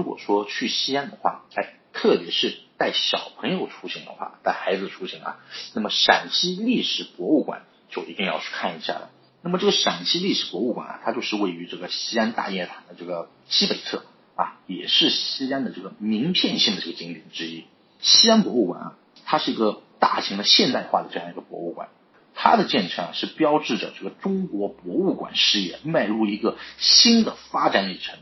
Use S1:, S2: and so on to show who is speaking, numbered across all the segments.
S1: 如果说去西安的话，哎，特别是带小朋友出行的话，带孩子出行啊，那么陕西历史博物馆就一定要去看一下了。那么这个陕西历史博物馆啊，它就是位于这个西安大雁塔的这个西北侧啊，也是西安的这个名片性的这个景点之一。西安博物馆啊，它是一个大型的现代化的这样一个博物馆。它的建成啊，是标志着这个中国博物馆事业迈入一个新的发展里程。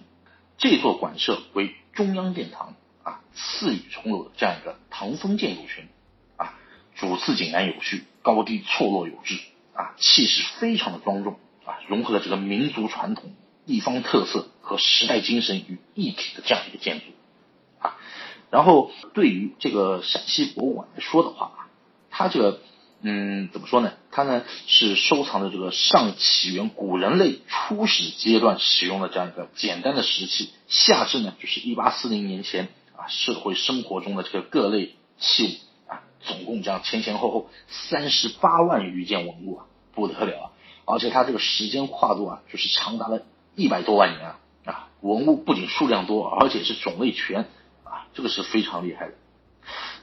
S1: 这座馆舍为中央殿堂啊，四宇重楼的这样一个唐风建筑群啊，主次井然有序，高低错落有致啊，气势非常的庄重啊，融合了这个民族传统、地方特色和时代精神于一体的这样一个建筑啊。然后对于这个陕西博物馆来说的话啊，它这个。嗯，怎么说呢？它呢是收藏的这个上起源古人类初始阶段使用的这样一个简单的石器，下至呢就是一八四零年前啊社会生活中的这个各类器物啊，总共这样前前后后三十八万余件文物啊，不得了啊！而且它这个时间跨度啊，就是长达了一百多万年啊啊，文物不仅数量多，而且是种类全啊，这个是非常厉害的。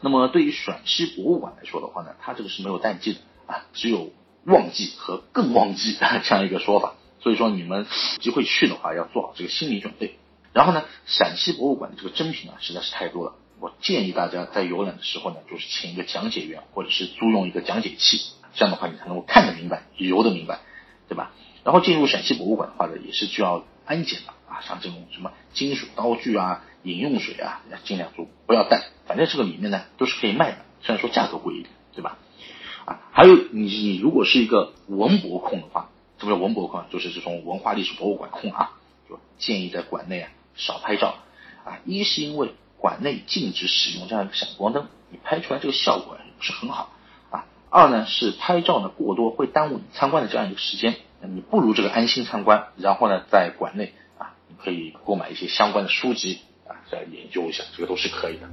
S1: 那么对于陕西博物馆来说的话呢，它这个是没有淡季的啊，只有旺季和更旺季 这样一个说法。所以说你们有机会去的话，要做好这个心理准备。然后呢，陕西博物馆的这个珍品啊实在是太多了，我建议大家在游览的时候呢，就是请一个讲解员，或者是租用一个讲解器，这样的话你才能够看得明白，游得明白，对吧？然后进入陕西博物馆的话呢，也是需要安检的啊，像这种什么金属刀具啊、饮用水啊，要尽量都不要带。反正这个里面呢都是可以卖的，虽然说价格贵一点，对吧？啊，还有你你如果是一个文博控的话，什么叫文博控？就是这种文化历史博物馆控啊，就建议在馆内啊少拍照啊。一是因为馆内禁止使用这样一个闪光灯，你拍出来这个效果不是很好啊。二呢是拍照呢过多会耽误你参观的这样一个时间，你不如这个安心参观，然后呢在馆内啊可以购买一些相关的书籍啊再研究一下，这个都是可以的。